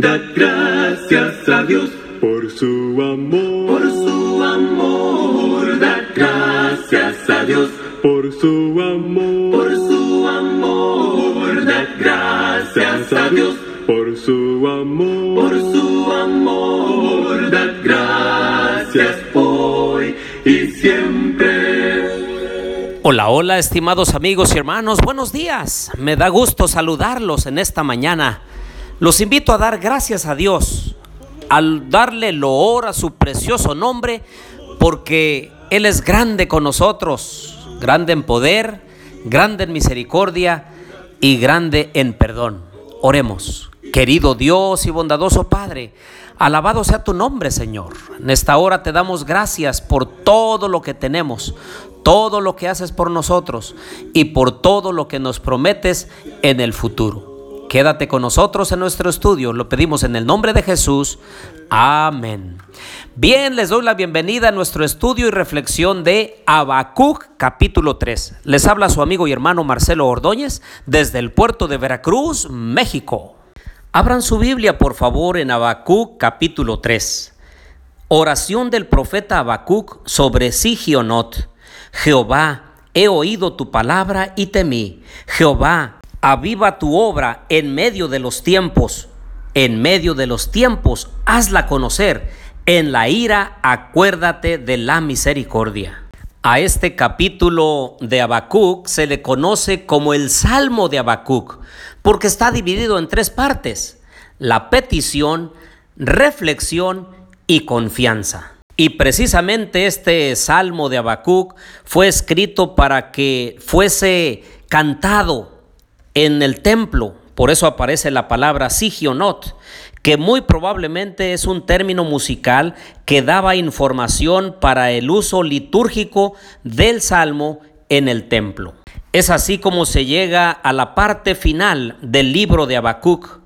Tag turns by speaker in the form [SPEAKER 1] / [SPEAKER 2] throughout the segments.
[SPEAKER 1] Dad gracias a Dios
[SPEAKER 2] por su amor,
[SPEAKER 1] por su amor. Dad gracias a Dios
[SPEAKER 2] por su amor,
[SPEAKER 1] por su amor. Dad gracias a Dios
[SPEAKER 2] por su amor,
[SPEAKER 1] por su amor. Dad gracias hoy y siempre.
[SPEAKER 3] Hola, hola, estimados amigos y hermanos, buenos días. Me da gusto saludarlos en esta mañana. Los invito a dar gracias a Dios, al darle loor a su precioso nombre, porque Él es grande con nosotros, grande en poder, grande en misericordia y grande en perdón. Oremos. Querido Dios y bondadoso Padre, alabado sea tu nombre, Señor. En esta hora te damos gracias por todo lo que tenemos, todo lo que haces por nosotros y por todo lo que nos prometes en el futuro. Quédate con nosotros en nuestro estudio, lo pedimos en el nombre de Jesús. Amén. Bien, les doy la bienvenida a nuestro estudio y reflexión de Habacuc capítulo 3. Les habla su amigo y hermano Marcelo Ordóñez desde el puerto de Veracruz, México. Abran su Biblia, por favor, en Habacuc capítulo 3. Oración del profeta Habacuc sobre Sigionot. Jehová, he oído tu palabra y temí. Jehová, aviva tu obra en medio de los tiempos. En medio de los tiempos, hazla conocer. En la ira, acuérdate de la misericordia. A este capítulo de Habacuc se le conoce como el Salmo de Habacuc, porque está dividido en tres partes: la petición, reflexión y confianza. Y precisamente este Salmo de Habacuc fue escrito para que fuese cantado en el templo. Por eso aparece la palabra sigionot, que muy probablemente es un término musical que daba información para el uso litúrgico del salmo en el templo. Es así como se llega a la parte final del libro de Habacuc.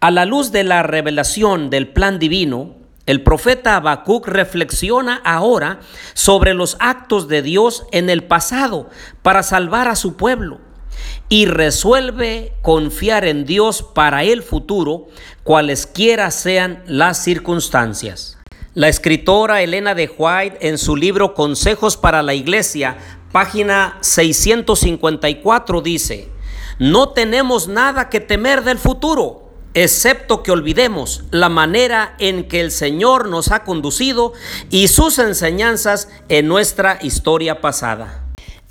[SPEAKER 3] A la luz de la revelación del plan divino, el profeta Habacuc reflexiona ahora sobre los actos de Dios en el pasado para salvar a su pueblo y resuelve confiar en Dios para el futuro, cualesquiera sean las circunstancias. La escritora Elena de White en su libro Consejos para la Iglesia, página 654 dice, no tenemos nada que temer del futuro excepto que olvidemos la manera en que el Señor nos ha conducido y sus enseñanzas en nuestra historia pasada.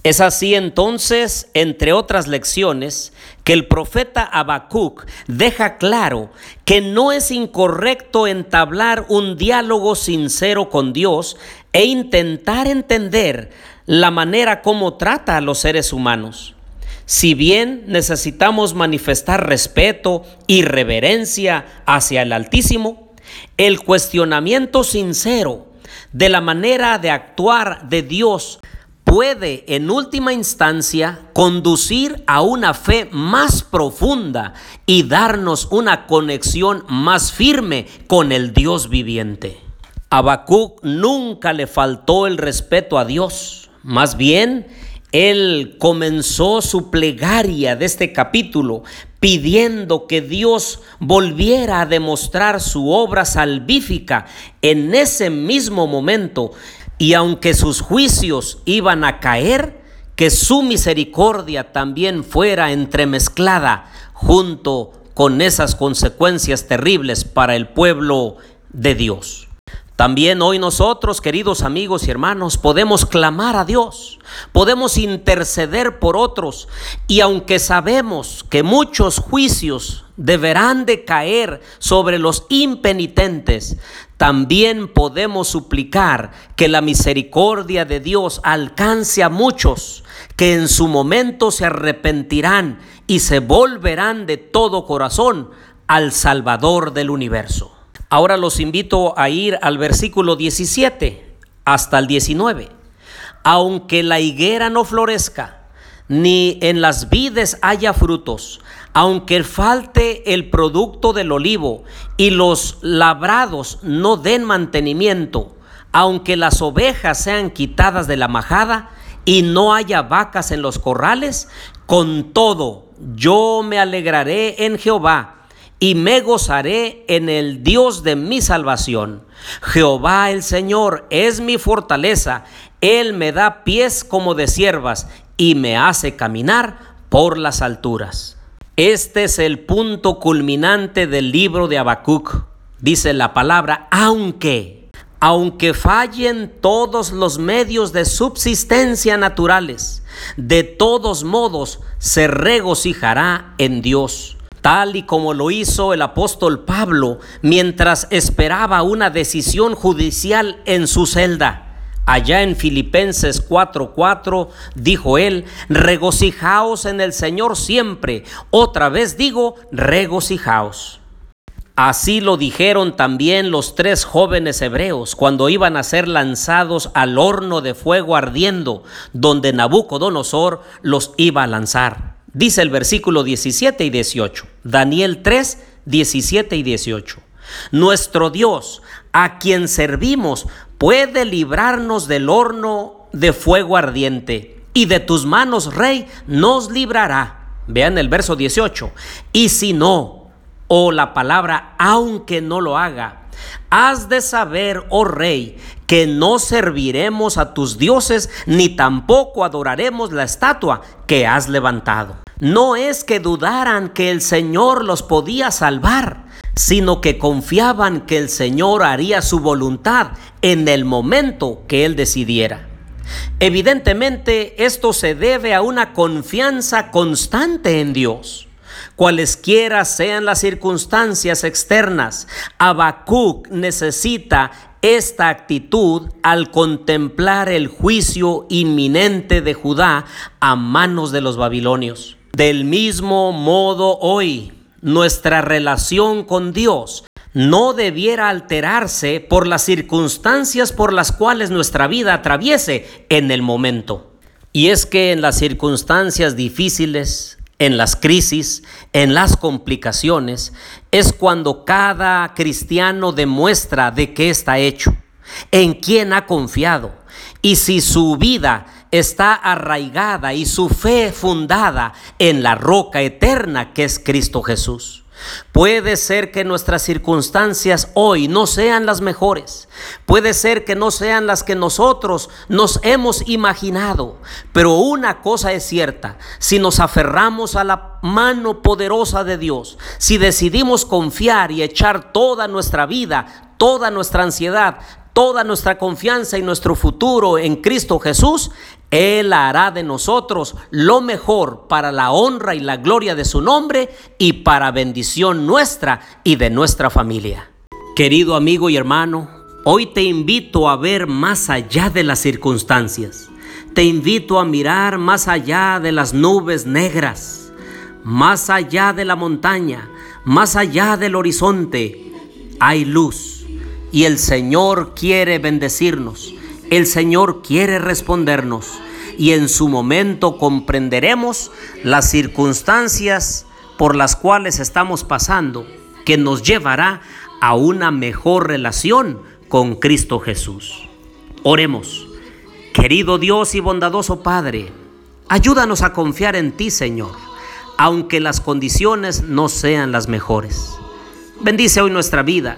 [SPEAKER 3] Es así entonces, entre otras lecciones, que el profeta Habacuc deja claro que no es incorrecto entablar un diálogo sincero con Dios e intentar entender la manera como trata a los seres humanos. Si bien necesitamos manifestar respeto y reverencia hacia el Altísimo, el cuestionamiento sincero de la manera de actuar de Dios puede en última instancia conducir a una fe más profunda y darnos una conexión más firme con el Dios viviente. Habacuc nunca le faltó el respeto a Dios, más bien él comenzó su plegaria de este capítulo pidiendo que Dios volviera a demostrar su obra salvífica en ese mismo momento y aunque sus juicios iban a caer, que su misericordia también fuera entremezclada junto con esas consecuencias terribles para el pueblo de Dios. También hoy nosotros, queridos amigos y hermanos, podemos clamar a Dios, podemos interceder por otros y aunque sabemos que muchos juicios deberán de caer sobre los impenitentes, también podemos suplicar que la misericordia de Dios alcance a muchos que en su momento se arrepentirán y se volverán de todo corazón al Salvador del universo. Ahora los invito a ir al versículo 17 hasta el 19. Aunque la higuera no florezca, ni en las vides haya frutos, aunque falte el producto del olivo y los labrados no den mantenimiento, aunque las ovejas sean quitadas de la majada y no haya vacas en los corrales, con todo yo me alegraré en Jehová y me gozaré en el Dios de mi salvación. Jehová el Señor es mi fortaleza, Él me da pies como de siervas y me hace caminar por las alturas. Este es el punto culminante del libro de Habacuc. Dice la palabra, aunque, aunque fallen todos los medios de subsistencia naturales, de todos modos se regocijará en Dios tal y como lo hizo el apóstol Pablo mientras esperaba una decisión judicial en su celda. Allá en Filipenses 4:4 dijo él, regocijaos en el Señor siempre. Otra vez digo, regocijaos. Así lo dijeron también los tres jóvenes hebreos cuando iban a ser lanzados al horno de fuego ardiendo, donde Nabucodonosor los iba a lanzar. Dice el versículo 17 y 18, Daniel 3, 17 y 18. Nuestro Dios, a quien servimos, puede librarnos del horno de fuego ardiente, y de tus manos, Rey, nos librará. Vean el verso 18. Y si no, o la palabra, aunque no lo haga, has de saber, oh Rey, que no serviremos a tus dioses, ni tampoco adoraremos la estatua que has levantado. No es que dudaran que el Señor los podía salvar, sino que confiaban que el Señor haría su voluntad en el momento que Él decidiera. Evidentemente esto se debe a una confianza constante en Dios. Cualesquiera sean las circunstancias externas, Habacuc necesita esta actitud al contemplar el juicio inminente de Judá a manos de los babilonios. Del mismo modo hoy, nuestra relación con Dios no debiera alterarse por las circunstancias por las cuales nuestra vida atraviese en el momento. Y es que en las circunstancias difíciles, en las crisis, en las complicaciones, es cuando cada cristiano demuestra de qué está hecho, en quién ha confiado y si su vida está arraigada y su fe fundada en la roca eterna que es Cristo Jesús. Puede ser que nuestras circunstancias hoy no sean las mejores. Puede ser que no sean las que nosotros nos hemos imaginado. Pero una cosa es cierta. Si nos aferramos a la mano poderosa de Dios, si decidimos confiar y echar toda nuestra vida, toda nuestra ansiedad, toda nuestra confianza y nuestro futuro en Cristo Jesús, Él hará de nosotros lo mejor para la honra y la gloria de su nombre y para bendición nuestra y de nuestra familia. Querido amigo y hermano, hoy te invito a ver más allá de las circunstancias. Te invito a mirar más allá de las nubes negras, más allá de la montaña, más allá del horizonte. Hay luz y el Señor quiere bendecirnos. El Señor quiere respondernos y en su momento comprenderemos las circunstancias por las cuales estamos pasando que nos llevará a una mejor relación con Cristo Jesús. Oremos. Querido Dios y bondadoso Padre, ayúdanos a confiar en ti, Señor, aunque las condiciones no sean las mejores. Bendice hoy nuestra vida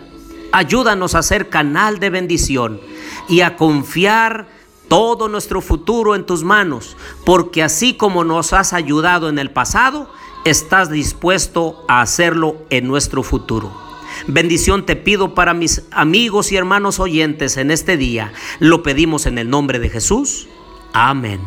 [SPEAKER 3] Ayúdanos a ser canal de bendición y a confiar todo nuestro futuro en tus manos, porque así como nos has ayudado en el pasado, estás dispuesto a hacerlo en nuestro futuro. Bendición te pido para mis amigos y hermanos oyentes en este día. Lo pedimos en el nombre de Jesús. Amén.